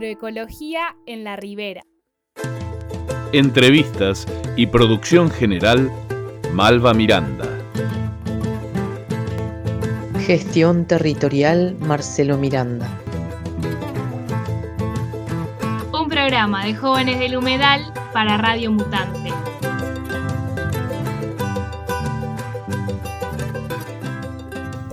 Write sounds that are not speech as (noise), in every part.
Agroecología en la Ribera. Entrevistas y producción general, Malva Miranda. Gestión territorial, Marcelo Miranda. Un programa de jóvenes del humedal para Radio Mutante.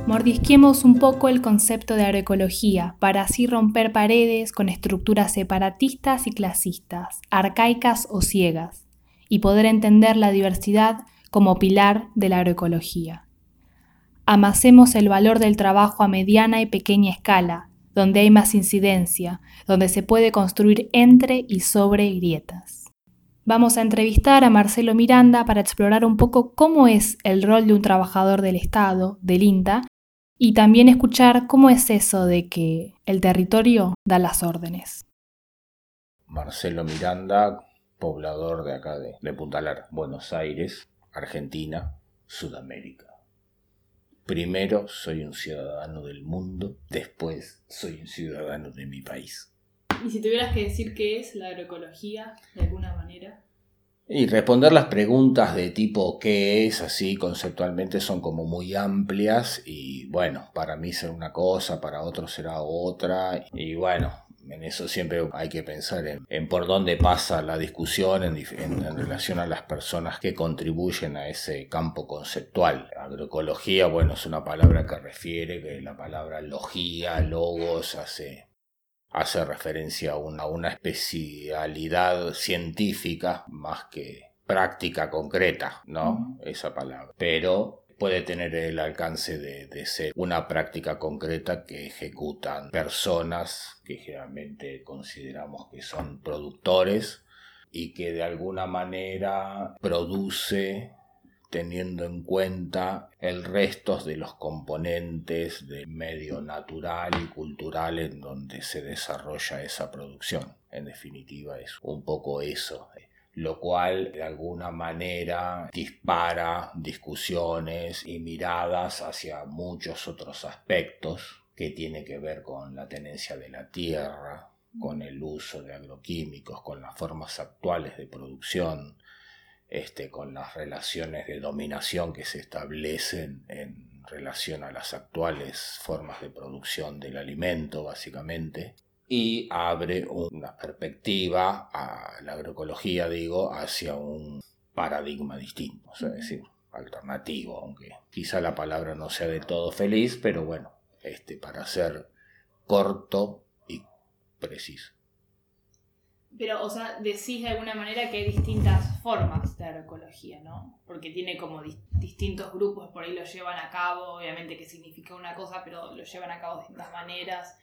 Mordisquemos un poco el concepto de agroecología para así romper paredes con estructuras separatistas y clasistas, arcaicas o ciegas, y poder entender la diversidad como pilar de la agroecología. Amasemos el valor del trabajo a mediana y pequeña escala, donde hay más incidencia, donde se puede construir entre y sobre grietas. Vamos a entrevistar a Marcelo Miranda para explorar un poco cómo es el rol de un trabajador del Estado, del INTA, y también escuchar cómo es eso de que el territorio da las órdenes. Marcelo Miranda, poblador de acá de, de Punta Lar, Buenos Aires, Argentina, Sudamérica. Primero soy un ciudadano del mundo, después soy un ciudadano de mi país. ¿Y si tuvieras que decir qué es la agroecología de alguna manera? Y responder las preguntas de tipo qué es, así conceptualmente son como muy amplias y bueno, para mí será una cosa, para otros será otra y bueno, en eso siempre hay que pensar en, por dónde pasa la discusión en, en, relación a las personas que contribuyen a ese campo conceptual. Agroecología, bueno, es una palabra que refiere que la palabra logía, logos, hace hace referencia a una, especialidad científica más que práctica concreta, ¿no? Esa palabra. Pero puede tener el alcance de, ser una práctica concreta que ejecutan personas que generalmente consideramos que son productores y que de alguna manera produce teniendo en cuenta el resto de los componentes del medio natural y cultural en donde se desarrolla esa producción. En definitiva es un poco eso lo cual de alguna manera dispara discusiones y miradas hacia muchos otros aspectos que tiene que ver con la tenencia de la tierra, con el uso de agroquímicos, con las formas actuales de producción, este, con las relaciones de dominación que se establecen en relación a las actuales formas de producción del alimento, básicamente, y abre una perspectiva a la agroecología, digo, hacia un paradigma distinto, es decir, alternativo, aunque quizá la palabra no sea de todo feliz, pero bueno, este, para ser corto y preciso. Pero, o sea, decís de alguna manera que hay distintas formas de agroecología, ¿no? Porque tiene como distintos grupos, por ahí lo llevan a cabo, obviamente que significa una cosa, pero lo llevan a cabo de distintas maneras.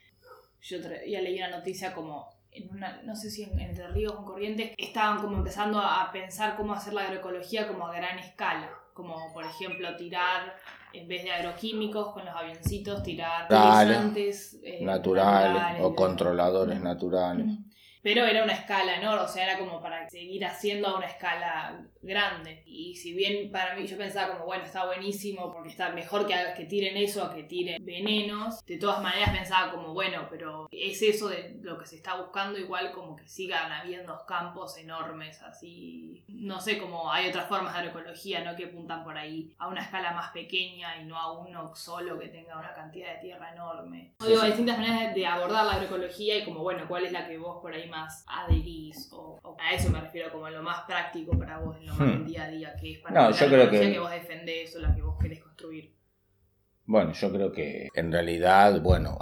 Yo ya leí una noticia como en una, no sé si en, Entre Ríos o en Corrientes, estaban como empezando a pensar cómo hacer la agroecología como a gran escala. Como, por ejemplo, tirar, en vez de agroquímicos con los avioncitos, tirar naturales, eh, naturales, o controladores naturales. Pero era una escala enorme, o sea, era como para seguir haciendo a una escala grande. Y si bien para mí yo pensaba como, bueno, está buenísimo porque está mejor que, que tiren eso a que tiren venenos, de todas maneras pensaba como, bueno, pero es eso de lo que se está buscando, igual como que sigan habiendo campos enormes, así, no sé, como hay otras formas de agroecología, ¿no? Que apuntan por ahí a una escala más pequeña y no a uno solo que tenga una cantidad de tierra enorme. digo, hay distintas maneras de abordar la agroecología y como, bueno, ¿cuál es la que vos por ahí más adherís o, a eso me refiero como lo más práctico para vos en más hmm. día a día que es para no, yo creo que... que vos defendés o la que vos querés construir bueno, yo creo que en realidad, bueno,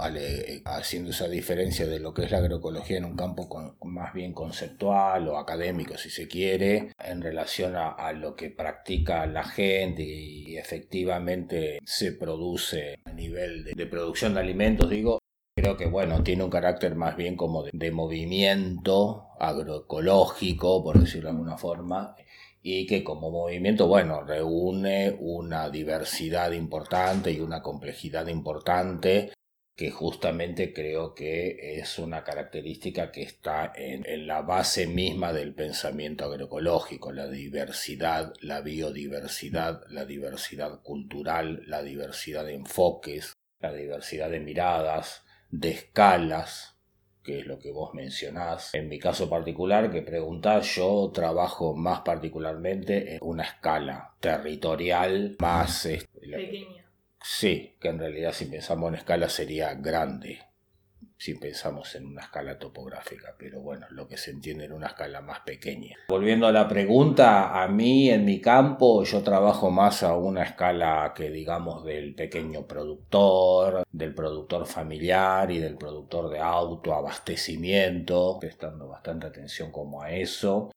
haciendo esa diferencia de lo que es la agroecología en un campo más bien conceptual o académico, si se quiere, en relación a, lo que practica la gente y, efectivamente se produce a nivel de producción de alimentos, digo, Creo que bueno, tiene un carácter más bien como de, movimiento agroecológico, por decirlo de alguna forma, y que como movimiento, bueno, reúne una diversidad importante y una complejidad importante que justamente creo que es una característica que está en, en, la base misma del pensamiento agroecológico, la diversidad, la biodiversidad, la diversidad cultural, la diversidad de enfoques, la diversidad de miradas, de escalas, que es lo que vos mencionás. En mi caso particular, que preguntás, yo trabajo más particularmente en una escala territorial más... este, Pequeña. Sí, que en realidad si pensamos en escala sería grande, si pensamos en una escala topográfica, pero bueno, lo que se entiende en una escala más pequeña. Volviendo a la pregunta, a mí en mi campo yo trabajo más a una escala que digamos del pequeño productor, del productor familiar y del productor de autoabastecimiento, prestando bastante atención como a eso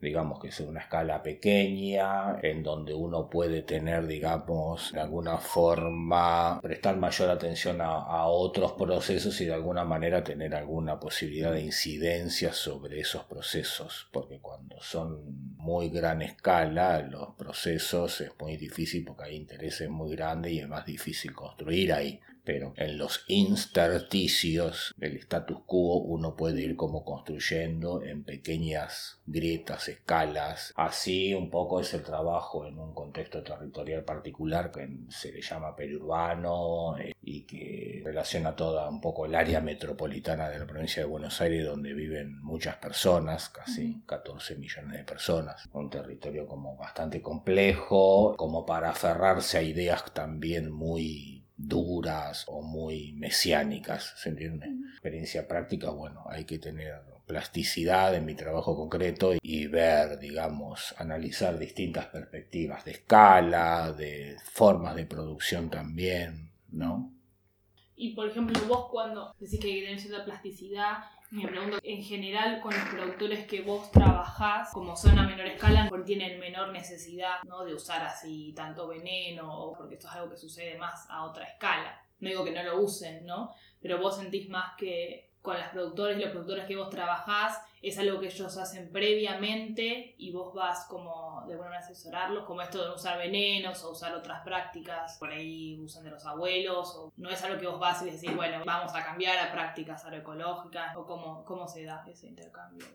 digamos que es una escala pequeña, en donde uno puede tener, digamos, de alguna forma, prestar mayor atención a, otros procesos y de alguna manera tener alguna posibilidad de incidencia sobre esos procesos, porque cuando son muy gran escala, los procesos es muy difícil porque hay intereses muy grandes y es más difícil construir ahí pero en los intersticios del status quo uno puede ir como construyendo en pequeñas grietas, escalas. Así un poco es el trabajo en un contexto territorial particular que se le llama periurbano eh, y que relaciona toda un poco el área metropolitana de la provincia de Buenos Aires donde viven muchas personas, casi 14 millones de personas. Un territorio como bastante complejo, como para aferrarse a ideas también muy duras o muy mesiánicas, ¿se entiende? Experiencia práctica, bueno, hay que tener plasticidad en mi trabajo concreto y ver, digamos, analizar distintas perspectivas de escala, de formas de producción también, ¿no? Y por ejemplo, vos cuando decís que hay que tener cierta plasticidad, me pregunto, en general, con los productores que vos trabajás, como son a menor escala, porque tienen menor necesidad ¿no? de usar así tanto veneno, porque esto es algo que sucede más a otra escala. No digo que no lo usen, ¿no? Pero vos sentís más que con los productores y los productores que vos trabajás, es algo que ellos hacen previamente y vos vas como de manera asesorarlos, como esto de usar venenos o usar otras prácticas, por ahí usan de los abuelos, o no es algo que vos vas y decís, bueno, vamos a cambiar a prácticas agroecológicas, o cómo, cómo se da ese intercambio.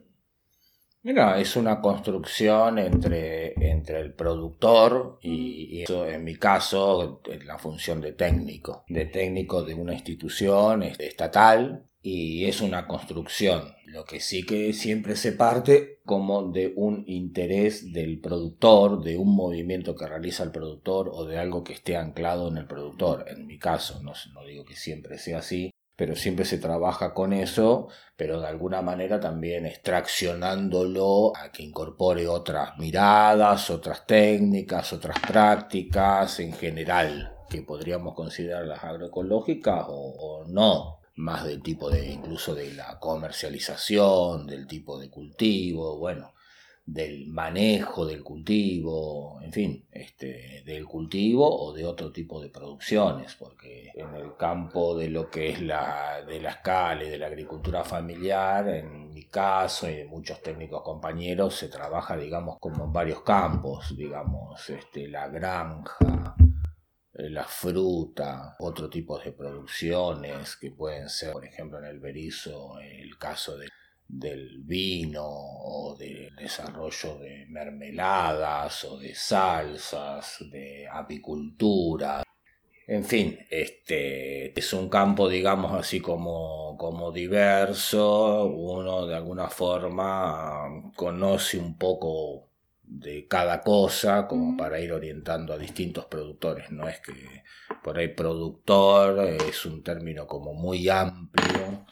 Mira, es una construcción entre, entre el productor y, eso en mi caso la función de técnico, de técnico de una institución estatal y es una construcción. Lo que sí que siempre se parte como de un interés del productor, de un movimiento que realiza el productor o de algo que esté anclado en el productor. En mi caso, no, no digo que siempre sea así, pero siempre se trabaja con eso, pero de alguna manera también extraccionándolo a que incorpore otras miradas, otras técnicas, otras prácticas en general, que podríamos considerarlas agroecológicas o, o no, más del tipo de incluso de la comercialización, del tipo de cultivo, bueno, del manejo del cultivo, en fin, este, del cultivo o de otro tipo de producciones, porque en el campo de lo que es la de la escala y de la agricultura familiar, en mi caso y de muchos técnicos compañeros, se trabaja, digamos, como en varios campos, digamos, este, la granja, la fruta, otro tipo de producciones que pueden ser, por ejemplo, en el berizo, el caso del vino o del desarrollo de mermeladas o de salsas, de apicultura. En fin, este es un campo, digamos así como, como diverso. Uno de alguna forma conoce un poco de cada cosa como para ir orientando a distintos productores. No es que por ahí productor es un término como muy amplio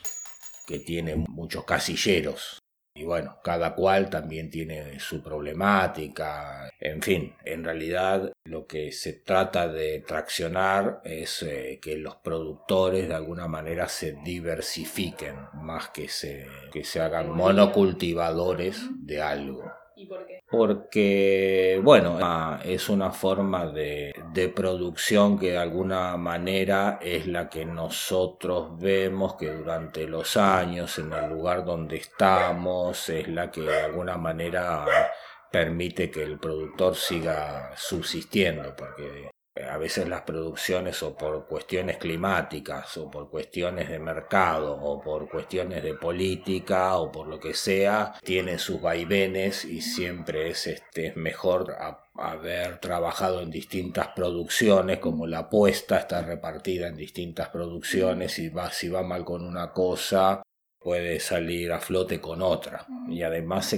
que tiene muchos casilleros. Y bueno, cada cual también tiene su problemática. En fin, en realidad lo que se trata de traccionar es eh, que los productores de alguna manera se diversifiquen más que se, que se hagan monocultivadores de algo. ¿Y por qué? Porque, bueno, es una forma de, de, producción que de alguna manera es la que nosotros vemos que durante los años, en el lugar donde estamos, es la que de alguna manera permite que el productor siga subsistiendo, porque a veces las producciones o por cuestiones climáticas o por cuestiones de mercado o por cuestiones de política o por lo que sea tienen sus vaivenes y siempre es este mejor haber trabajado en distintas producciones como la apuesta está repartida en distintas producciones y va si va mal con una cosa puede salir a flote con otra. Y además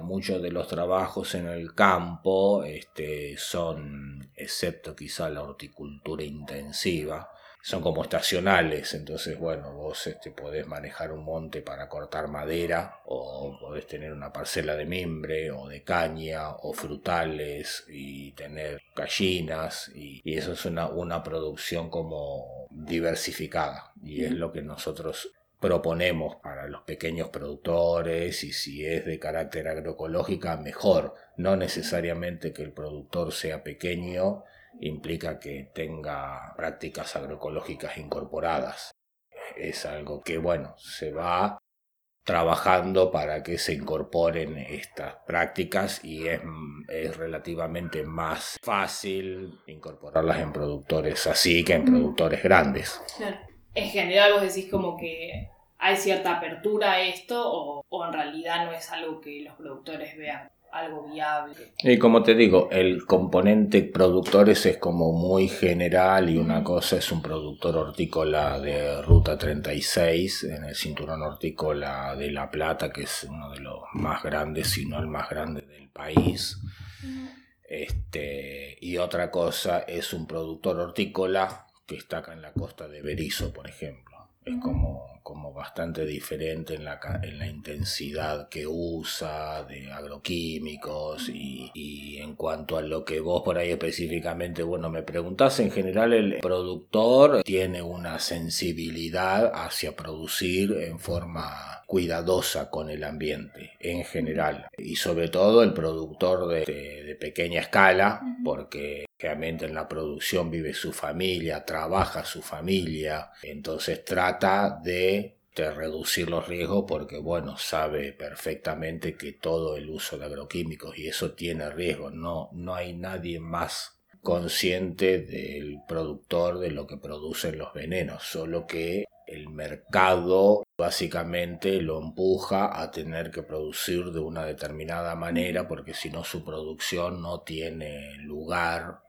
muchos de los trabajos en el campo este, son, excepto quizá la horticultura intensiva, son como estacionales, entonces bueno, vos este, podés manejar un monte para cortar madera o podés tener una parcela de mimbre o de caña o frutales y tener gallinas y, y eso es una, una producción como diversificada. Y es lo que nosotros proponemos para los pequeños productores y si es de carácter agroecológica mejor, no necesariamente que el productor sea pequeño implica que tenga prácticas agroecológicas incorporadas. Es algo que, bueno, se va trabajando para que se incorporen estas prácticas y es, relativamente más fácil incorporarlas en productores así que en productores grandes. En general vos decís como que hay cierta apertura a esto o, o en realidad no es algo que los productores vean algo viable. Y como te digo, el componente productores es como muy general y una cosa es un productor hortícola de Ruta 36 en el cinturón hortícola de La Plata, que es uno de los más grandes, si no el más grande del país. Este, y otra cosa es un productor hortícola que está acá en la costa de Berizo, por ejemplo. Es como como bastante diferente en la, en la intensidad que usa de agroquímicos y, y, en cuanto a lo que vos por ahí específicamente, bueno, me preguntás, en general el productor tiene una sensibilidad hacia producir en forma cuidadosa con el ambiente en general. Y sobre todo el productor de, de pequeña escala porque realmente en la producción vive su familia, trabaja su familia, entonces trata de, reducir los riesgos porque, bueno, sabe perfectamente que todo el uso de agroquímicos y eso tiene riesgo, no, no hay nadie más consciente del productor de lo que producen los venenos, solo que el mercado básicamente lo empuja a tener que producir de una determinada manera porque si no su producción no tiene lugar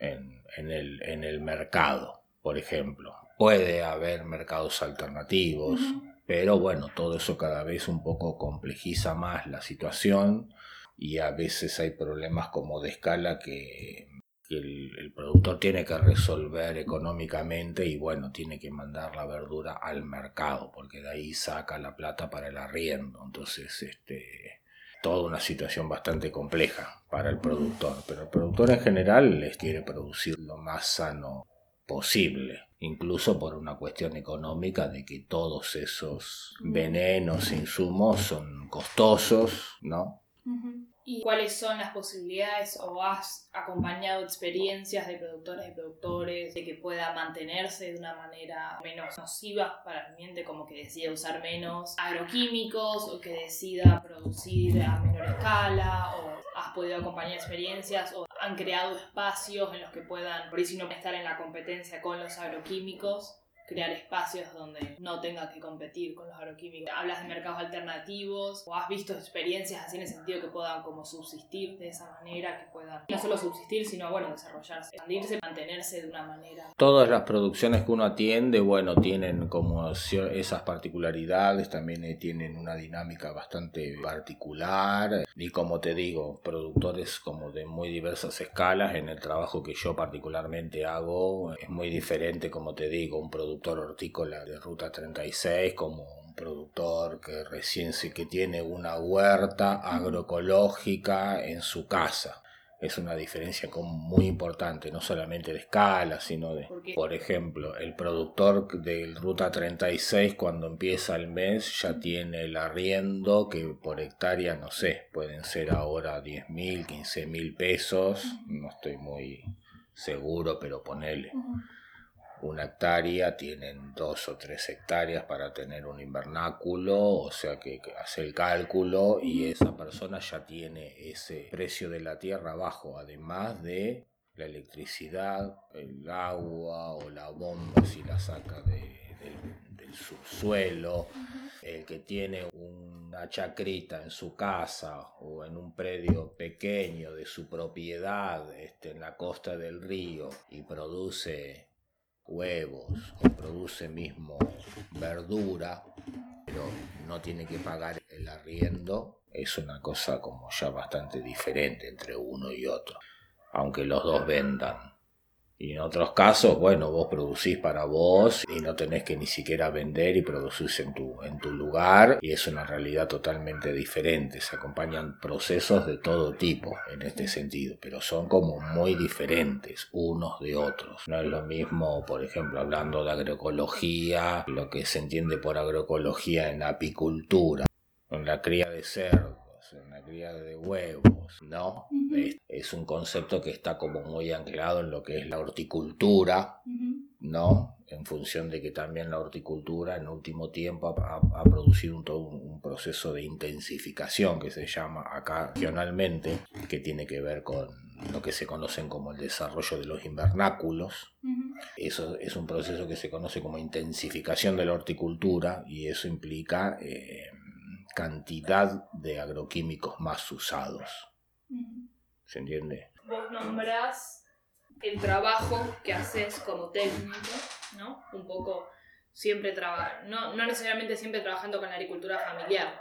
en, el, en el mercado, por ejemplo. Puede haber mercados alternativos, pero bueno, todo eso cada vez un poco complejiza más la situación y a veces hay problemas como de escala que, el, productor tiene que resolver económicamente y bueno, tiene que mandar la verdura al mercado porque de ahí saca la plata para el arriendo. Entonces, este, toda una situación bastante compleja para el productor, pero el productor en general les quiere producir lo más sano posible, incluso por una cuestión económica de que todos esos venenos, insumos son costosos, ¿no? ¿Y cuáles son las posibilidades o has acompañado experiencias de productores y productores de que pueda mantenerse de una manera menos nociva para el ambiente, como que decida usar menos agroquímicos o que decida producir a menor escala o has podido acompañar experiencias o han creado espacios en los que puedan, por eso no estar en la competencia con los agroquímicos crear espacios donde no tengas que competir con los agroquímicos. Hablas de mercados alternativos o has visto experiencias así en el sentido que puedan como subsistir de esa manera, que puedan no solo subsistir, sino bueno, desarrollarse, expandirse, mantenerse de una manera. Todas las producciones que uno atiende, bueno, tienen como esas particularidades, también eh, tienen una dinámica bastante particular y como te digo, productores como de muy diversas escalas, en el trabajo que yo particularmente hago es muy diferente, como te digo, un productor productor hortícola de Ruta 36 como un productor que recién se que tiene una huerta agroecológica en su casa. Es una diferencia muy importante, no solamente de escala, sino de, por ejemplo, el productor de Ruta 36 cuando empieza el mes ya tiene el arriendo que por hectárea, no sé, pueden ser ahora 10 mil, 15 mil pesos, no estoy muy seguro, pero ponele una hectárea, tienen dos o tres hectáreas para tener un invernáculo, o sea que, hace el cálculo y esa persona ya tiene ese precio de la tierra bajo, además de la electricidad, el agua o la bomba si la saca del subsuelo, el que tiene una chacrita en su casa o en un predio pequeño de su propiedad este, en la costa del río y produce huevos o produce mismo verdura, pero no tiene que pagar el arriendo, es una cosa como ya bastante diferente entre uno y otro, aunque los dos vendan. Y en otros casos, bueno, vos producís para vos y no tenés que ni siquiera vender y producís en tu, en tu lugar y es una realidad totalmente diferente. Se acompañan procesos de todo tipo en este sentido, pero son como muy diferentes unos de otros. No es lo mismo, por ejemplo, hablando de agroecología, lo que se entiende por agroecología en apicultura, en la cría de cerdos en la cría de huevos, ¿no? es, es, un concepto que está como muy anclado en lo que es la horticultura, ¿no? En función de que también la horticultura en último tiempo ha, ha producido un, todo un, proceso de intensificación que se llama acá regionalmente, que tiene que ver con lo que se conocen como el desarrollo de los invernáculos. Eso es un proceso que se conoce como intensificación de la horticultura y eso implica... Eh, cantidad de agroquímicos más usados. ¿Se entiende? Vos nombrás el trabajo que haces como técnico, ¿no? Un poco siempre trabajar, no, no necesariamente siempre trabajando con la agricultura familiar,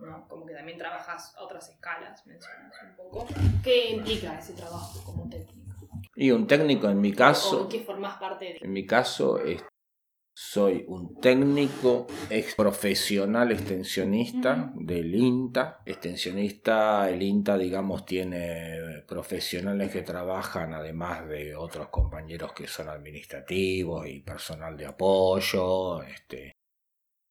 ¿no? Como que también trabajas a otras escalas, mencionas un poco. ¿Qué implica ese trabajo como técnico? Y un técnico en mi caso... ¿O en qué formás parte de...? En mi caso, es soy un técnico ex profesional extensionista del INTA. Extensionista, el INTA, digamos, tiene profesionales que trabajan, además de otros compañeros que son administrativos y personal de apoyo. Este.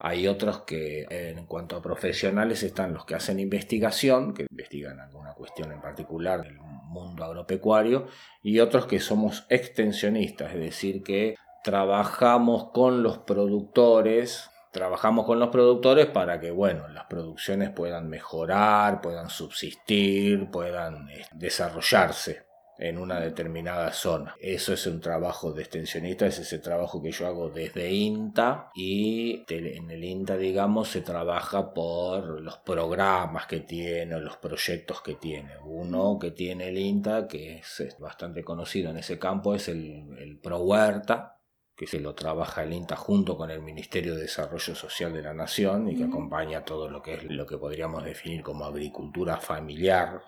Hay otros que, en cuanto a profesionales, están los que hacen investigación, que investigan alguna cuestión en particular del mundo agropecuario, y otros que somos extensionistas, es decir, que trabajamos con los productores, trabajamos con los productores para que, bueno, las producciones puedan mejorar, puedan subsistir, puedan eh, desarrollarse en una determinada zona. Eso es un trabajo de extensionista, es ese trabajo que yo hago desde INTA y en el INTA, digamos, se trabaja por los programas que tiene, los proyectos que tiene. Uno que tiene el INTA, que es bastante conocido en ese campo, es el, el Pro Huerta, que se lo trabaja el INTA junto con el Ministerio de Desarrollo Social de la Nación y que acompaña todo lo que es lo que podríamos definir como agricultura familiar,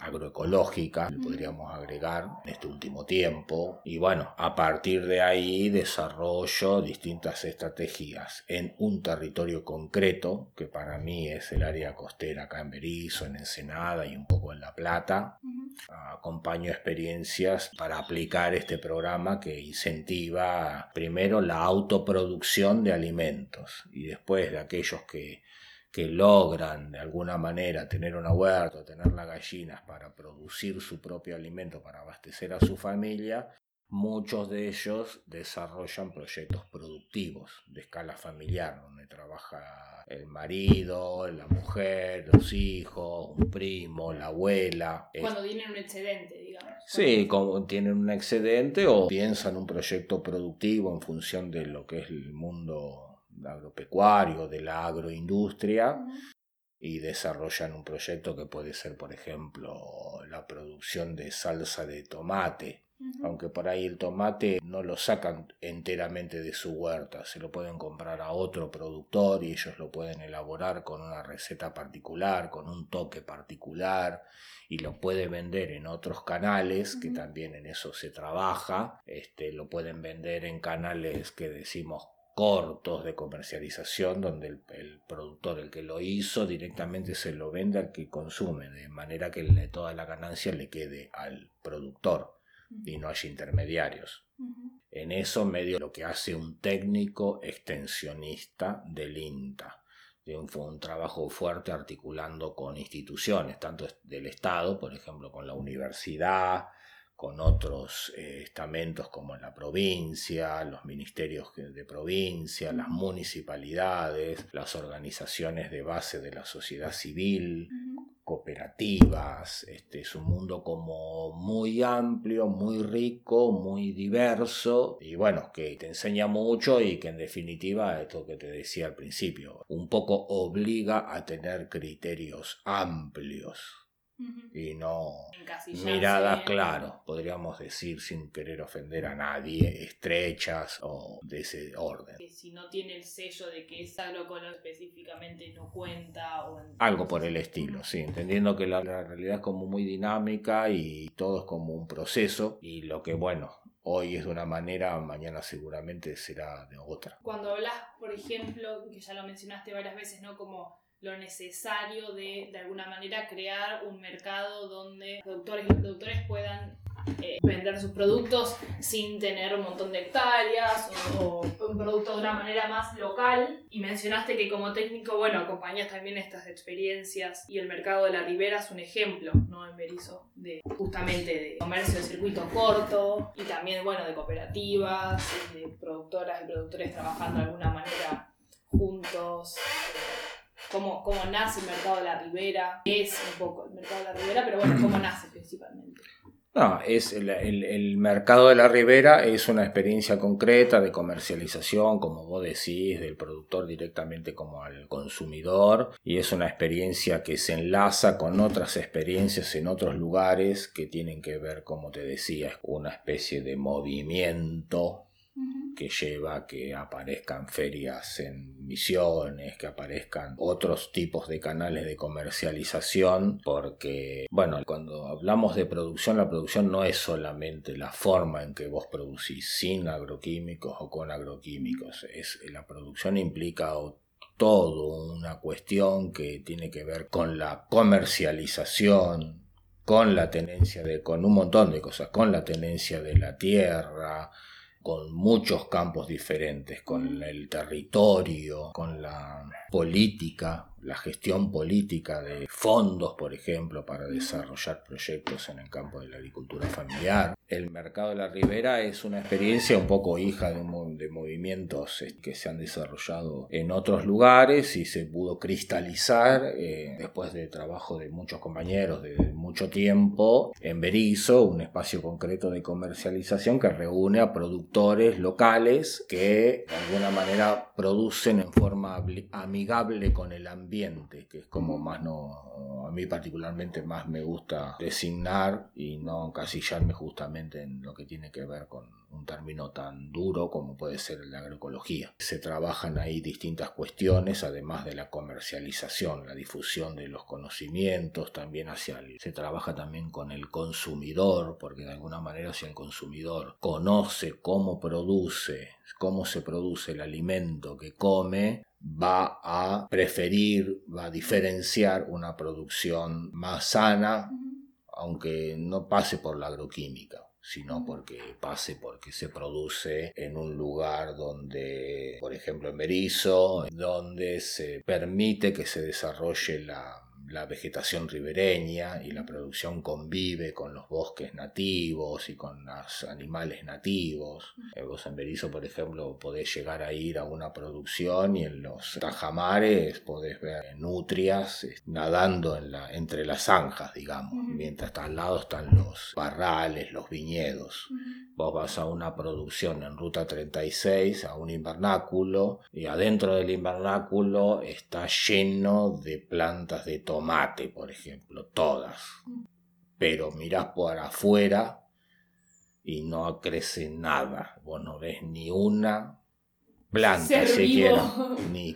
agroecológica, le podríamos agregar en este último tiempo. Y bueno, a partir de ahí desarrollo distintas estrategias en un territorio concreto, que para mí es el área costera acá en Berizo, en Ensenada y un poco en La Plata. Acompaño experiencias para aplicar este programa que incentiva primero la autoproducción de alimentos y después de aquellos que, que logran de alguna manera tener una huerta, tener las gallinas para producir su propio alimento, para abastecer a su familia, muchos de ellos desarrollan proyectos productivos de escala familiar, donde trabaja el marido, la mujer, los hijos, un primo, la abuela. Cuando tienen un excedente, digamos. Sí, como tienen un excedente o piensan un proyecto productivo en función de lo que es el mundo agropecuario, de la agroindustria. Y desarrollan un proyecto que puede ser, por ejemplo, la producción de salsa de tomate, aunque por ahí el tomate no lo sacan enteramente de su huerta, se lo pueden comprar a otro productor y ellos lo pueden elaborar con una receta particular, con un toque particular y lo puede vender en otros canales, que también en eso se trabaja, este, lo pueden vender en canales que decimos cortos de comercialización donde el, productor, el que lo hizo, directamente se lo vende al que consume, de manera que toda la ganancia le quede al productor y no haya intermediarios. En eso medio lo que hace un técnico extensionista del INTA. De un, un, trabajo fuerte articulando con instituciones, tanto del Estado, por ejemplo, con la universidad, con otros eh, estamentos como la provincia, los ministerios de provincia, las municipalidades, las organizaciones de base de la sociedad civil, cooperativas. Este es un mundo como muy amplio, muy rico, muy diverso y bueno, que te enseña mucho y que en definitiva, esto que te decía al principio, un poco obliga a tener criterios amplios Y no miradas, claro, podríamos decir sin querer ofender a nadie, estrechas o de ese orden. Que si no tiene el sello de que es agrocolor específicamente no cuenta o Algo por el estilo, sí, entendiendo que la, la realidad es como muy dinámica y todo es como un proceso y lo que, bueno, hoy es de una manera, mañana seguramente será de otra. Cuando hablas, por ejemplo, que ya lo mencionaste varias veces, ¿no? Como lo necesario de, de alguna manera, crear un mercado donde productores y productores puedan eh, vender sus productos sin tener un montón de hectáreas o, un producto de una manera más local. Y mencionaste que como técnico, bueno, acompañas también estas experiencias y el mercado de la Ribera es un ejemplo, ¿no? En Berizo, de justamente de comercio de circuito corto y también, bueno, de cooperativas, de productoras y productores trabajando de alguna manera juntos. eh, Cómo, cómo nace el mercado de la Ribera, es un poco el mercado de la Ribera, pero bueno, cómo nace principalmente. No, es el, el- el mercado de la ribera es una experiencia concreta de comercialización, como vos decís, del productor directamente como al consumidor, y es una experiencia que se enlaza con otras experiencias en otros lugares que tienen que ver, como te decía, una especie de movimiento que lleva a que aparezcan ferias en misiones, que aparezcan otros tipos de canales de comercialización, porque, bueno, cuando hablamos de producción, la producción no es solamente la forma en que vos producís, sin agroquímicos o con agroquímicos, es, la producción implica todo una cuestión que tiene que ver con la comercialización, con la tenencia de, con un montón de cosas, con la tenencia de la tierra, con muchos campos diferentes, con el territorio, con la política, la gestión política de fondos, por ejemplo, para desarrollar proyectos en el campo de la agricultura familiar. El mercado de la ribera es una experiencia un poco hija de, de movimientos eh, que se han desarrollado en otros lugares y se pudo cristalizar eh, después de trabajo de muchos compañeros de mucho tiempo en Berizo, un espacio concreto de comercialización que reúne a productores locales que de alguna manera producen en forma amigable con el que es como más no, a mí particularmente más me gusta designar y no encasillarme justamente en lo que tiene que ver con un término tan duro como puede ser la agroecología. Se trabajan ahí distintas cuestiones, además de la comercialización, la difusión de los conocimientos, también hacia el, se trabaja también con el consumidor, porque de alguna manera si el consumidor conoce cómo produce, cómo se produce el alimento que come, va a preferir, va a diferenciar una producción más sana, aunque no pase por la agroquímica sino porque pase porque se produce en un lugar donde, por ejemplo en Berizo, donde se permite que se desarrolle la, la vegetación ribereña y la producción convive con los bosques nativos y con los animales nativos. Vos en Berizo, por ejemplo, podés llegar a ir a una producción y en los tajamares podés ver nutrias eh, nadando en la, entre las zanjas, digamos, mientras al lado están los barrales, los viñedos. Vos vas a una producción en Ruta 36, a un invernáculo, y adentro del invernáculo está lleno de plantas de tomate, por ejemplo, todas. Pero mirás por afuera y no crece nada. Vos no ves ni una planta Ser siquiera. vivo. Ni,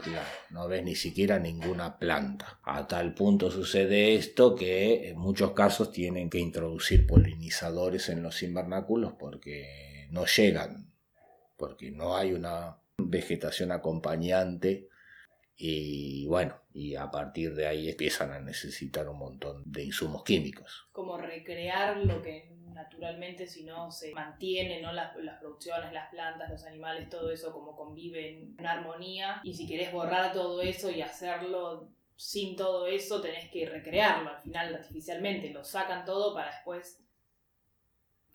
no ves ni siquiera ninguna planta. A tal punto sucede esto que en muchos casos tienen que introducir polinizadores en los invernáculos porque no llegan, porque no hay una vegetación acompañante y bueno, y a partir de ahí empiezan a necesitar un montón de insumos químicos. como recrear lo que naturalmente si no se mantiene, ¿no? Las, las producciones, las plantas, los animales, todo eso como convive en armonía y si querés borrar todo eso y hacerlo sin todo eso tenés que recrearlo al final artificialmente, lo sacan todo para después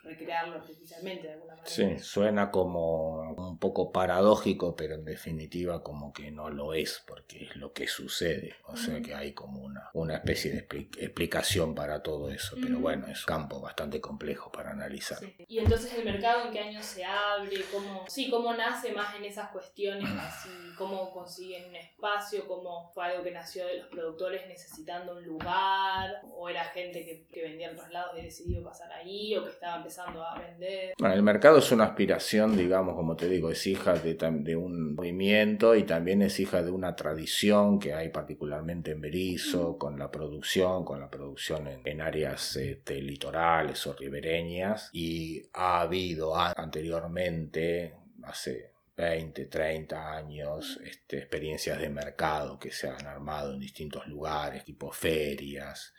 recrearlo artificialmente de alguna manera. Sí, suena como un poco paradójico, pero en definitiva como que no lo es, porque es lo que sucede. O sea que hay como una, una especie de explicación para todo eso, pero bueno, es un campo bastante complejo para analizar. Y entonces el mercado, ¿en qué año se abre? ¿Cómo, sí, cómo nace más en esas cuestiones? (clears throat) Así, ¿Cómo consiguen un espacio? ¿Cómo fue algo que nació de los productores necesitando un lugar? ¿O era gente que, que vendía en otros lados y decidió pasar ahí? ¿O que estaba empezando a vender. Bueno, el mercado es una aspiración, digamos, como te digo, es hija de, de un movimiento y también es hija de una tradición que hay particularmente en Berizo, con la producción, con la producción en, áreas este, litorales o ribereñas. Y ha habido anteriormente, hace 20, 30 años, este, experiencias de mercado que se han armado en distintos lugares, tipo ferias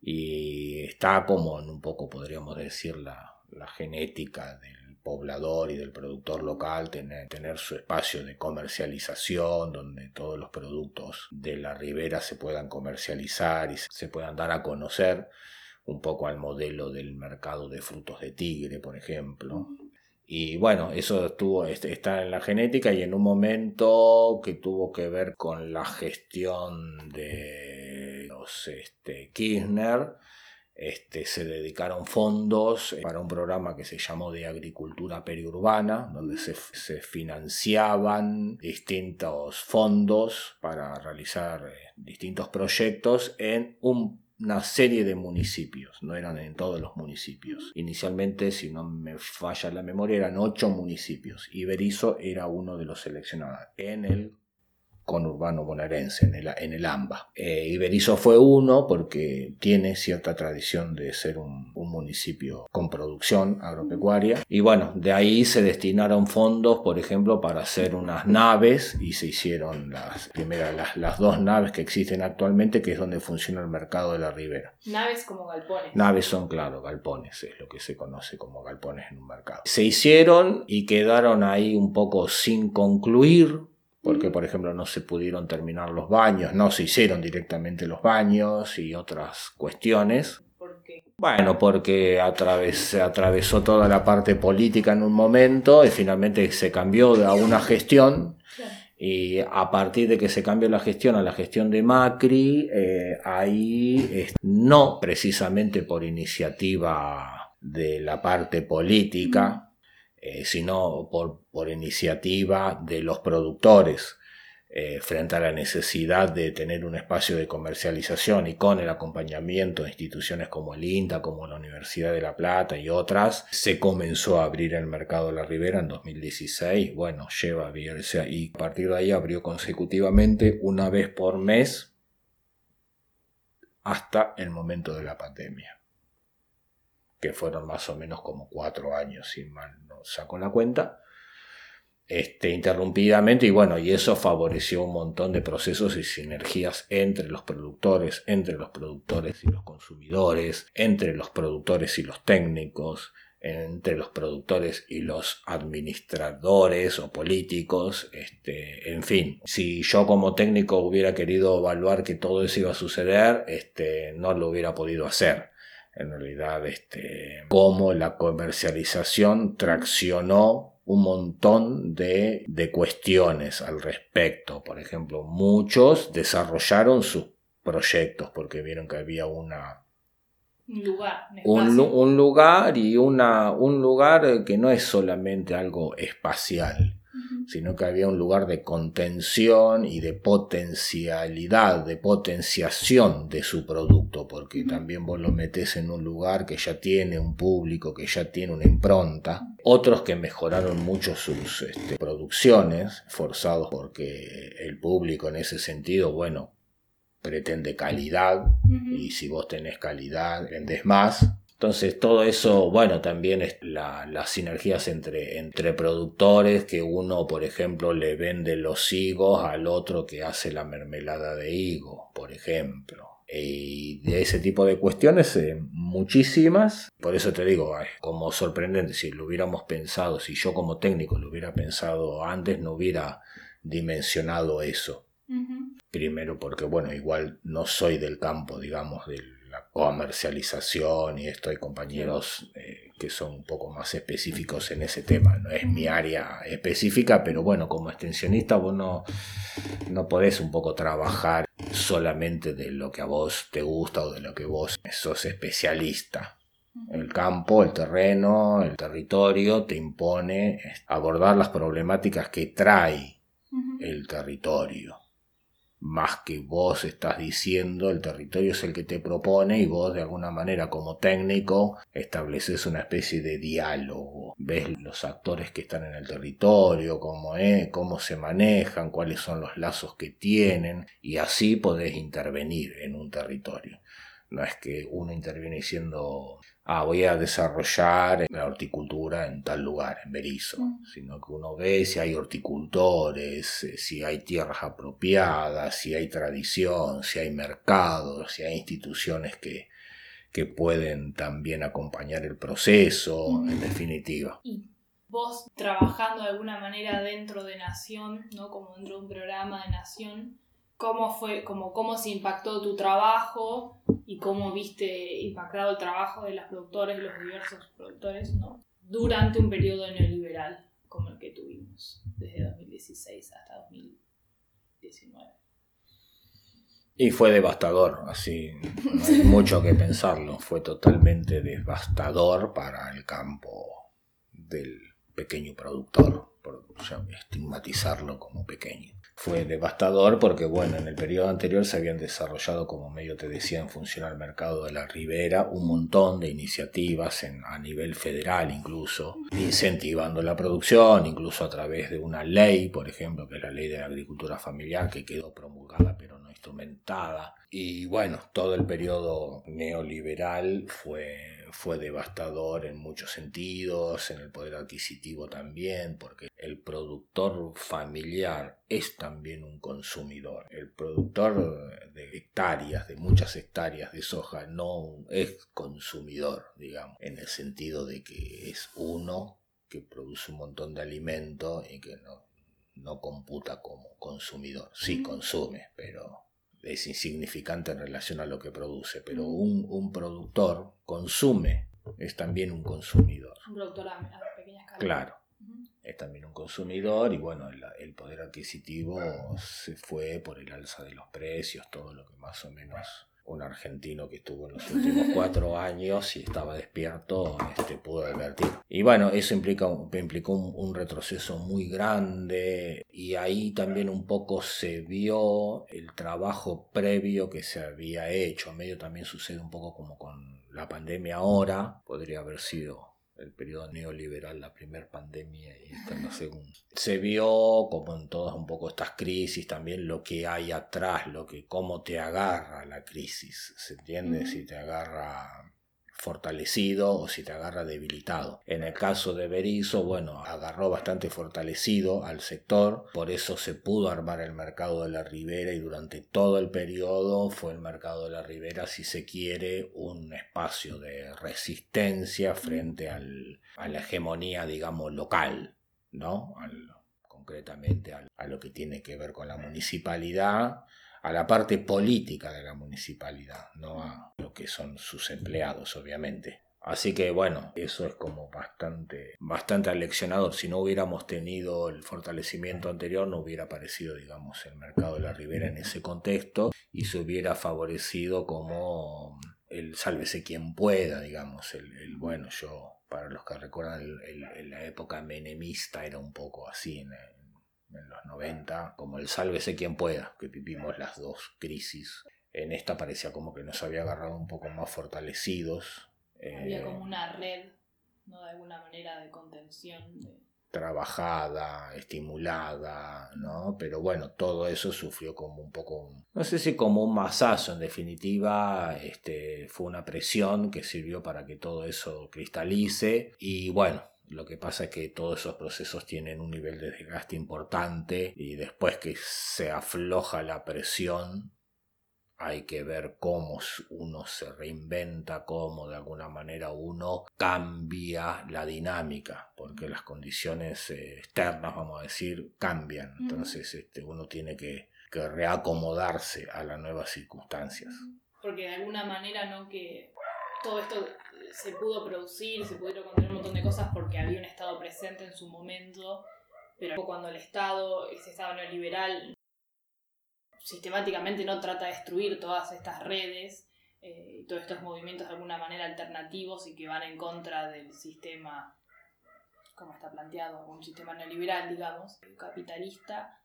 y está como en un poco, podríamos decir, la, genética del poblador y del productor local, tener, tener su espacio de comercialización, donde todos los productos de la ribera se puedan comercializar y se puedan dar a conocer, un poco al modelo del mercado de frutos de tigre, por ejemplo. Y bueno, eso estuvo, está en la genética y en un momento que tuvo que ver con la gestión de este, Kirchner, este, se dedicaron fondos para un programa que se llamó de agricultura periurbana, donde se, financiaban distintos fondos para realizar eh, distintos proyectos en una serie de municipios, no eran en todos los municipios. Inicialmente, si no me falla la memoria, eran ocho municipios y Berizo era uno de los seleccionados en el conurbano bonaerense, en el, en el AMBA. Eh, Iberizo fue uno porque tiene cierta tradición de ser un, municipio con producción agropecuaria. Y bueno, de ahí se destinaron fondos, por ejemplo, para hacer unas naves y se hicieron las las, las dos naves que existen actualmente, que es donde funciona el mercado de la ribera. Naves como galpones. Naves son, claro, galpones, es lo que se conoce como galpones en un mercado. Se hicieron y quedaron ahí un poco sin concluir porque por ejemplo no se pudieron terminar los baños, no se hicieron directamente los baños y otras cuestiones. ¿Por qué? Bueno, porque se atravesó toda la parte política en un momento y finalmente se cambió a una gestión. Y a partir de que se cambió la gestión a la gestión de Macri, eh, ahí no precisamente por iniciativa de la parte política, eh, sino por, iniciativa de los productores eh, frente a la necesidad de tener un espacio de comercialización y con el acompañamiento de instituciones como el INTA, como la Universidad de La Plata y otras, se comenzó a abrir el mercado de la Ribera en 2016. Bueno, lleva a abrirse y a partir de ahí abrió consecutivamente una vez por mes hasta el momento de la pandemia que fueron más o menos como cuatro años, si mal no saco la cuenta, este, interrumpidamente y bueno, y eso favoreció un montón de procesos y sinergias entre los productores, entre los productores y los consumidores, entre los productores y los técnicos, entre los productores y los administradores o políticos, este, en fin, si yo como técnico hubiera querido evaluar que todo eso iba a suceder, este, no lo hubiera podido hacer en realidad este, cómo la comercialización traccionó un montón de, de, cuestiones al respecto. Por ejemplo, muchos desarrollaron sus proyectos porque vieron que había una... Un lugar, un, un, lugar y una, un lugar que no es solamente algo espacial, sino que había un lugar de contención y de potencialidad, de potenciación de su producto, porque también vos lo metés en un lugar que ya tiene un público, que ya tiene una impronta. Otros que mejoraron mucho sus este, producciones, forzados porque el público en ese sentido, bueno, pretende calidad y si vos tenés calidad vendés más entonces todo eso, bueno, también es las sinergias entre, entre productores, que uno, por ejemplo, le vende los higos al otro que hace la mermelada de higo, por ejemplo. Y de ese tipo de cuestiones, eh, muchísimas. Por eso te digo, como sorprendente, si lo hubiéramos pensado, si yo como técnico lo hubiera pensado antes, no hubiera dimensionado eso. Primero porque, bueno, igual no soy del campo, digamos, del comercialización y esto hay compañeros eh, que son un poco más específicos en ese tema. No es mi área específica, pero bueno, como extensionista vos no, no podés un poco trabajar solamente de lo que a vos te gusta o de lo que vos sos especialista. El campo, el terreno, el territorio te impone abordar las problemáticas que trae el territorio más que vos estás diciendo, el territorio es el que te propone y vos de alguna manera como técnico estableces una especie de diálogo, ves los actores que están en el territorio, cómo, es, cómo se manejan, cuáles son los lazos que tienen y así podés intervenir en un territorio. No es que uno interviene diciendo ah, voy a desarrollar la horticultura en tal lugar, en Berizo, mm. sino que uno ve si hay horticultores, eh, si hay tierras apropiadas, si hay tradición, si hay mercados, si hay instituciones que, que pueden también acompañar el proceso, en definitiva. Y vos trabajando de alguna manera dentro de Nación, ¿no? como dentro de un programa de Nación, cómo fue, como cómo se impactó tu trabajo y cómo viste impactado el trabajo de los productores, los diversos productores, ¿no? Durante un periodo neoliberal como el que tuvimos desde 2016 hasta 2019. Y fue devastador, así, no hay (laughs) mucho que pensarlo, fue totalmente devastador para el campo del pequeño productor, por estigmatizarlo como pequeño fue devastador porque, bueno, en el periodo anterior se habían desarrollado, como medio te decía, en función al mercado de la ribera, un montón de iniciativas en, a nivel federal incluso, incentivando la producción, incluso a través de una ley, por ejemplo, que es la ley de la agricultura familiar, que quedó promulgada pero no instrumentada. Y bueno, todo el periodo neoliberal fue fue devastador en muchos sentidos, en el poder adquisitivo también, porque el productor familiar es también un consumidor. El productor de hectáreas, de muchas hectáreas de soja, no es consumidor, digamos, en el sentido de que es uno que produce un montón de alimento y que no, no computa como consumidor. Sí consume, pero es insignificante en relación a lo que produce, pero un, productor consume, es también un consumidor. Un productor a, pequeña escala. Claro, es también un consumidor y bueno, el, poder adquisitivo se fue por el alza de los precios, todo lo que más o menos un argentino que estuvo en los últimos cuatro años y estaba despierto, este, pudo advertir. Y bueno, eso implica, implicó un, retroceso muy grande y ahí también un poco se vio el trabajo previo que se había hecho. A medio también sucede un poco como con la pandemia ahora, podría haber sido el periodo neoliberal, la primera pandemia y esta la segunda. Se vio, como en todas un poco estas crisis, también lo que hay atrás, lo que, cómo te agarra la crisis, ¿se entiende? Si te agarra fortalecido o si te agarra debilitado. En el caso de Berizo, bueno, agarró bastante fortalecido al sector, por eso se pudo armar el mercado de la ribera y durante todo el periodo fue el mercado de la ribera, si se quiere, un espacio de resistencia frente a la hegemonía, digamos, local, ¿no? concretamente a lo que tiene que ver con la municipalidad a la parte política de la municipalidad, no a lo que son sus empleados, obviamente. Así que bueno, eso es como bastante, bastante aleccionador. Si no hubiéramos tenido el fortalecimiento anterior, no hubiera aparecido, digamos, el mercado de la ribera en ese contexto y se hubiera favorecido como el sálvese quien pueda, digamos, el, bueno, yo, para los que recuerdan, el, la época menemista era un poco así, en, en los 90, como el sálvese quien pueda, que vivimos las dos crisis. En esta parecía como que nos había agarrado un poco más fortalecidos. Había eh, como una red, ¿no? De alguna manera de contención. Trabajada, estimulada, ¿no? Pero bueno, todo eso sufrió como un poco, no sé si como un masazo en definitiva, este, fue una presión que sirvió para que todo eso cristalice y bueno, lo que pasa es que todos esos procesos tienen un nivel de desgaste importante y después que se afloja la presión hay que ver cómo uno se reinventa, cómo de alguna manera uno cambia la dinámica, porque las condiciones eh, externas, vamos a decir, cambian. Entonces este, uno tiene que, que reacomodarse a las nuevas circunstancias. Porque de alguna manera no que todo esto se pudo producir, se pudieron contener un montón de cosas porque había un Estado presente en su momento, pero cuando el Estado, ese Estado neoliberal, sistemáticamente no trata de destruir todas estas redes eh, todos estos movimientos de alguna manera alternativos y que van en contra del sistema, como está planteado, un sistema neoliberal, digamos, capitalista,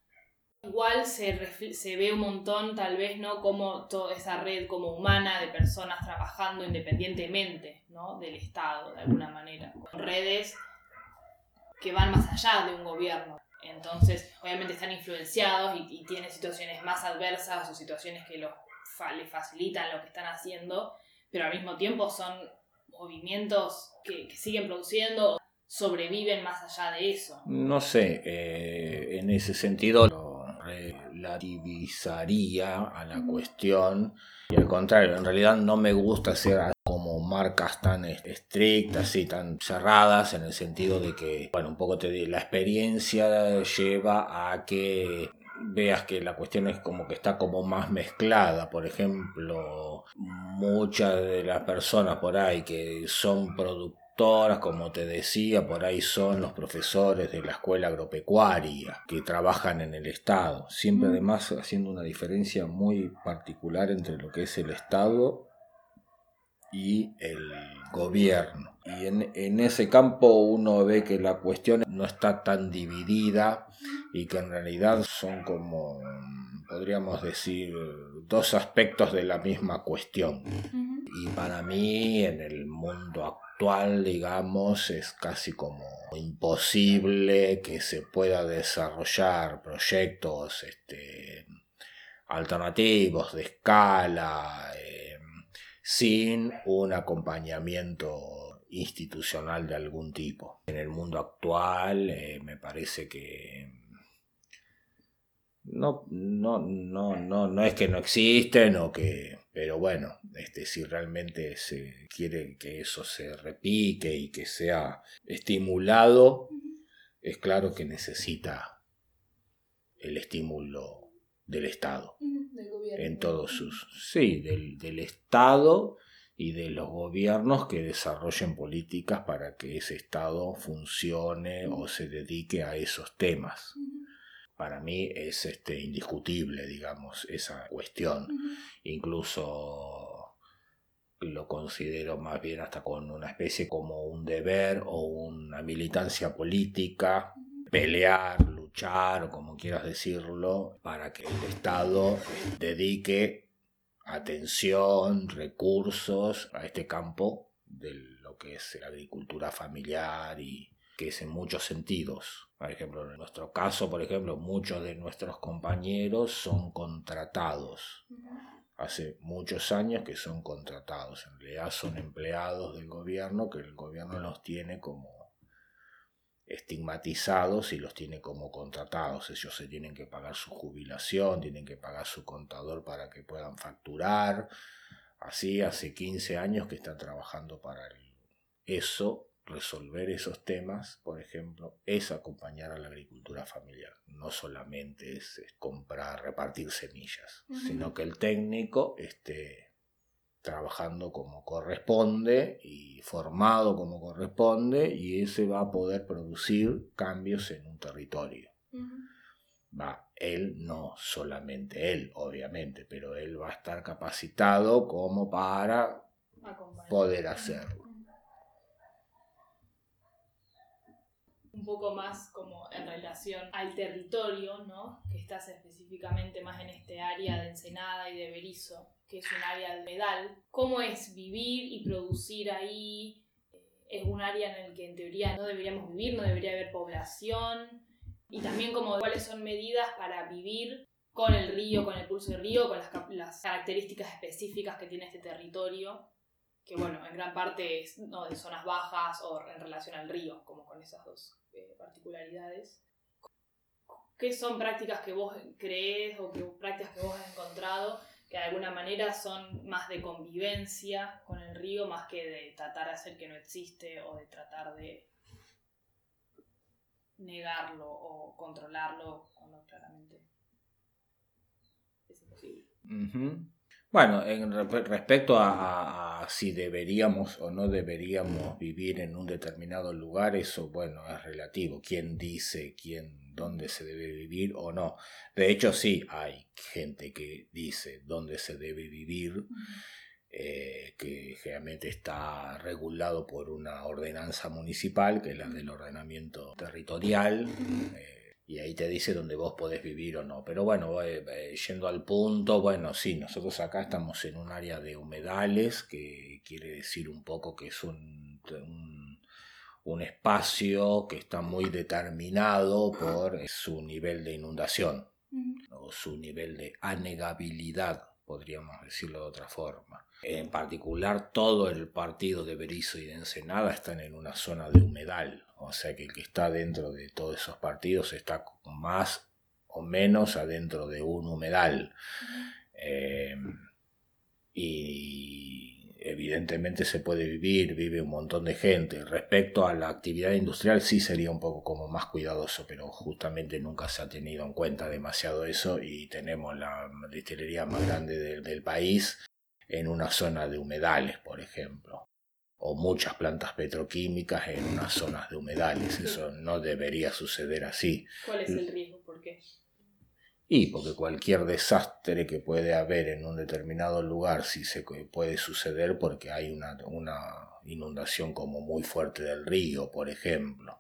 Igual se, se ve un montón, tal vez, ¿no? Como toda esa red como humana de personas trabajando independientemente, ¿no? Del Estado, de alguna manera. Redes que van más allá de un gobierno. Entonces, obviamente están influenciados y, tienen situaciones más adversas o situaciones que los, les facilitan lo que están haciendo, pero al mismo tiempo son movimientos que, que siguen produciendo, sobreviven más allá de eso. No sé, eh, en ese sentido relativizaría a la cuestión y al contrario, en realidad no me gusta ser como marcas tan estrictas y tan cerradas en el sentido de que, bueno, un poco te la experiencia lleva a que veas que la cuestión es como que está como más mezclada. Por ejemplo, muchas de las personas por ahí que son productores como te decía, por ahí son los profesores de la escuela agropecuaria que trabajan en el Estado, siempre además haciendo una diferencia muy particular entre lo que es el Estado y el gobierno. Y en, en, ese campo uno ve que la cuestión no está tan dividida y que en realidad son como, podríamos decir, dos aspectos de la misma cuestión. Y para mí en el mundo actual, digamos, es casi como imposible que se pueda desarrollar proyectos este, alternativos de escala eh, sin un acompañamiento institucional de algún tipo. En el mundo actual eh, me parece que no, no, no, no, no es que no existen o que pero bueno, este, si realmente se quiere que eso se repique y que sea estimulado, es claro que necesita el estímulo del Estado. En todos sus. Sí, del, del Estado y de los gobiernos que desarrollen políticas para que ese Estado funcione o se dedique a esos temas para mí es este, indiscutible, digamos, esa cuestión. Incluso lo considero más bien hasta con una especie como un deber o una militancia política, pelear, luchar o como quieras decirlo, para que el Estado dedique atención, recursos a este campo de lo que es la agricultura familiar y que es en muchos sentidos. Por ejemplo, en nuestro caso, por ejemplo, muchos de nuestros compañeros son contratados. Hace muchos años que son contratados. En realidad son empleados del gobierno que el gobierno los tiene como estigmatizados y los tiene como contratados. Ellos se tienen que pagar su jubilación, tienen que pagar su contador para que puedan facturar. Así hace 15 años que están trabajando para eso resolver esos temas, por ejemplo, es acompañar a la agricultura familiar. No solamente es, comprar, repartir semillas, sino que el técnico esté trabajando como corresponde y formado como corresponde y ese va a poder producir cambios en un territorio. Va, él no solamente él, obviamente, pero él va a estar capacitado como para poder hacerlo. Un poco más como en relación al territorio, ¿no? Que estás específicamente más en este área de Ensenada y de Berizo, que es un área de medal. ¿Cómo es vivir y producir ahí? Es un área en el que en teoría no deberíamos vivir, no debería haber población. Y también como cuáles son medidas para vivir con el río, con el pulso del río, con las características específicas que tiene este territorio que bueno, en gran parte es ¿no? de zonas bajas o en relación al río, como con esas dos eh, particularidades. ¿Qué son prácticas que vos crees o qué prácticas que vos has encontrado que de alguna manera son más de convivencia con el río, más que de tratar de hacer que no existe o de tratar de negarlo o controlarlo cuando claramente es imposible? Bueno, en respecto a, si deberíamos o no deberíamos vivir en un determinado lugar, eso, bueno, es relativo. ¿Quién dice quién, dónde se debe vivir o no? De hecho, sí, hay gente que dice dónde se debe vivir, eh, que generalmente está regulado por una ordenanza municipal, que es la del ordenamiento territorial y ahí te dice dónde vos podés vivir o no. Pero bueno, eh, eh, yendo al punto, bueno, sí, nosotros acá estamos en un área de humedales, que quiere decir un poco que es un, un, espacio que está muy determinado por su nivel de inundación o su nivel de anegabilidad, podríamos decirlo de otra forma. En particular, todo el partido de Berizo y de Ensenada están en una zona de humedal, o sea que el que está dentro de todos esos partidos está más o menos adentro de un humedal. Eh, y evidentemente se puede vivir, vive un montón de gente. Respecto a la actividad industrial sí sería un poco como más cuidadoso, pero justamente nunca se ha tenido en cuenta demasiado eso y tenemos la destilería más grande del país en una zona de humedales, por ejemplo o muchas plantas petroquímicas en unas zonas de humedales. Eso no debería suceder así. ¿Cuál es el riesgo? ¿Por qué? Y porque cualquier desastre que puede haber en un determinado lugar, sí se puede suceder porque hay una, una inundación como muy fuerte del río, por ejemplo.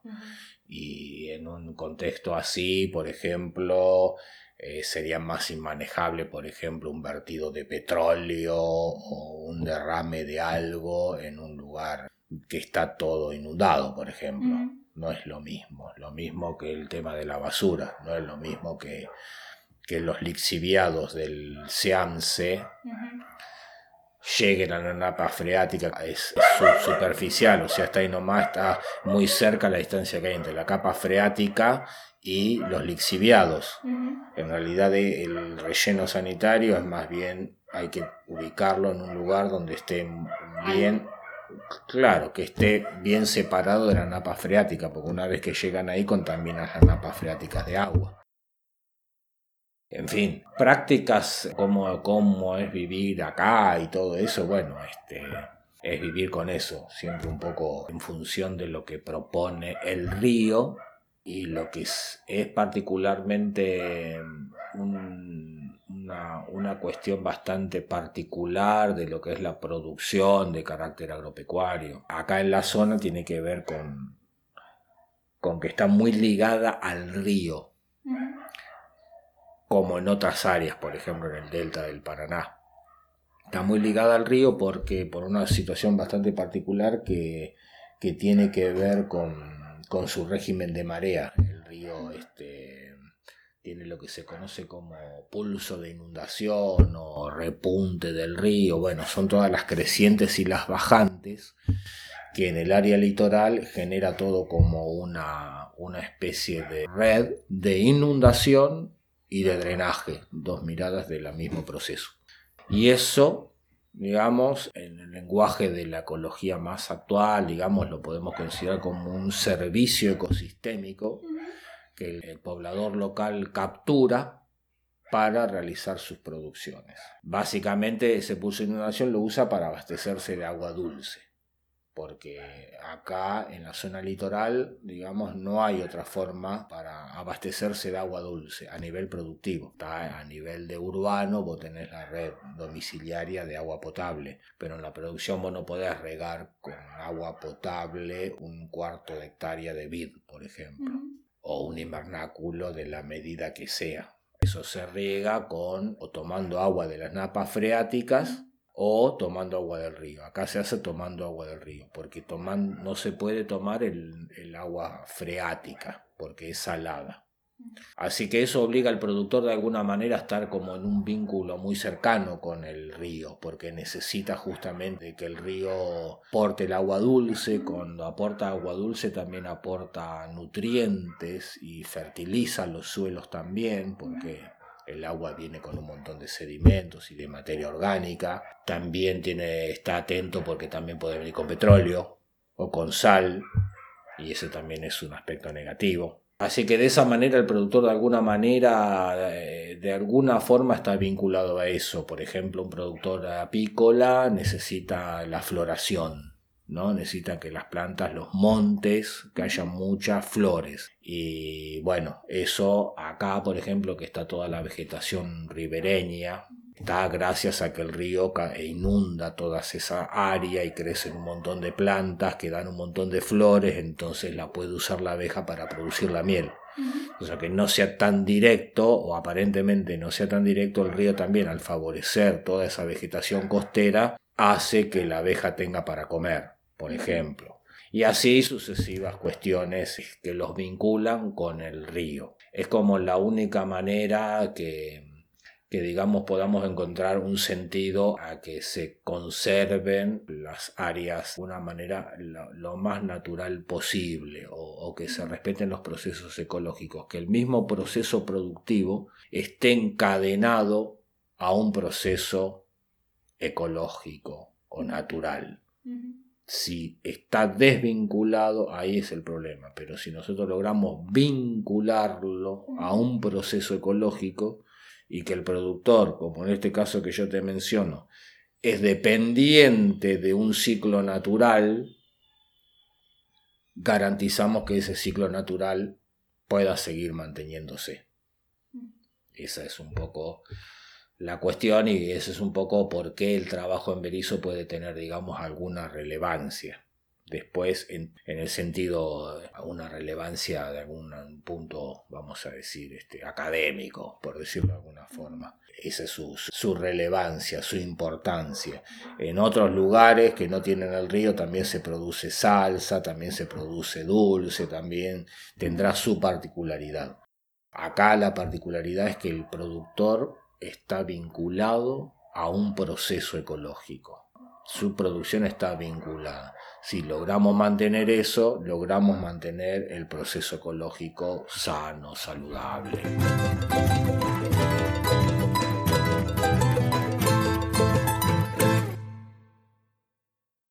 Y en un contexto así, por ejemplo, eh, sería más inmanejable, por ejemplo, un vertido de petróleo o un derrame de algo en un lugar que está todo inundado, por ejemplo. No es lo mismo, lo mismo que el tema de la basura, no es lo mismo que, que los lixiviados del Seamse lleguen a la napa freática, es, superficial, o sea, está ahí nomás, está muy cerca la distancia que hay entre la capa freática y los lixiviados. En realidad el relleno sanitario es más bien, hay que ubicarlo en un lugar donde esté bien, claro, que esté bien separado de la napa freática, porque una vez que llegan ahí contaminan las napas freáticas de agua. En fin, prácticas como, como es vivir acá y todo eso, bueno, este, es vivir con eso, siempre un poco en función de lo que propone el río y lo que es, particularmente una, una, cuestión bastante particular de lo que es la producción de carácter agropecuario. Acá en la zona tiene que ver con, con que está muy ligada al río, como en otras áreas, por ejemplo en el delta del Paraná. Está muy ligada al río porque por una situación bastante particular que, que tiene que ver con con su régimen de marea. El río este, tiene lo que se conoce como pulso de inundación o repunte del río. Bueno, son todas las crecientes y las bajantes que en el área litoral genera todo como una, una especie de red de inundación y de drenaje, dos miradas del mismo proceso. Y eso digamos, en el lenguaje de la ecología más actual, digamos, lo podemos considerar como un servicio ecosistémico que el, poblador local captura para realizar sus producciones. Básicamente ese pulso inundación lo usa para abastecerse de agua dulce porque acá en la zona litoral, digamos, no hay otra forma para abastecerse de agua dulce a nivel productivo. A nivel de urbano vos tenés la red domiciliaria de agua potable, pero en la producción vos no podés regar con agua potable un cuarto de hectárea de vid, por ejemplo, o un invernáculo de la medida que sea. Eso se riega con o tomando agua de las napas freáticas, o tomando agua del río. Acá se hace tomando agua del río, porque toman, no se puede tomar el, agua freática, porque es salada. Así que eso obliga al productor de alguna manera a estar como en un vínculo muy cercano con el río, porque necesita justamente que el río aporte el agua dulce, cuando aporta agua dulce también aporta nutrientes y fertiliza los suelos también, porque el agua viene con un montón de sedimentos y de materia orgánica. También tiene, está atento porque también puede venir con petróleo o con sal, y ese también es un aspecto negativo. Así que de esa manera el productor de alguna manera, eh, de alguna forma está vinculado a eso. Por ejemplo, un productor apícola necesita la floración, ¿no? Necesita que las plantas, los montes, que haya muchas flores. Y bueno, eso acá, por ejemplo, que está toda la vegetación ribereña, está gracias a que el río e inunda toda esa área y crecen un montón de plantas que dan un montón de flores, entonces la puede usar la abeja para producir la miel. O sea que no sea tan directo, o aparentemente no sea tan directo, el río también al favorecer toda esa vegetación costera, hace que la abeja tenga para comer, por ejemplo. Y así sucesivas cuestiones que los vinculan con el río. Es como la única manera que que digamos podamos encontrar un sentido a que se conserven las áreas de una manera lo, más natural posible o, que se respeten los procesos ecológicos, que el mismo proceso productivo esté encadenado a un proceso ecológico o natural. Si está desvinculado, ahí es el problema. Pero si nosotros logramos vincularlo a un proceso ecológico, y que el productor, como en este caso que yo te menciono, es dependiente de un ciclo natural, garantizamos que ese ciclo natural pueda seguir manteniéndose. Esa es un poco la cuestión y ese es un poco por qué el trabajo en Berizo puede tener, digamos, alguna relevancia después en, el sentido una relevancia de algún punto, vamos a decir, este, académico, por decirlo de alguna forma. Esa es su, su, relevancia, su importancia. En otros lugares que no tienen el río también se produce salsa, también se produce dulce, también tendrá su particularidad. Acá la particularidad es que el productor está vinculado a un proceso ecológico. Su producción está vinculada. Si logramos mantener eso, logramos mantener el proceso ecológico sano, saludable.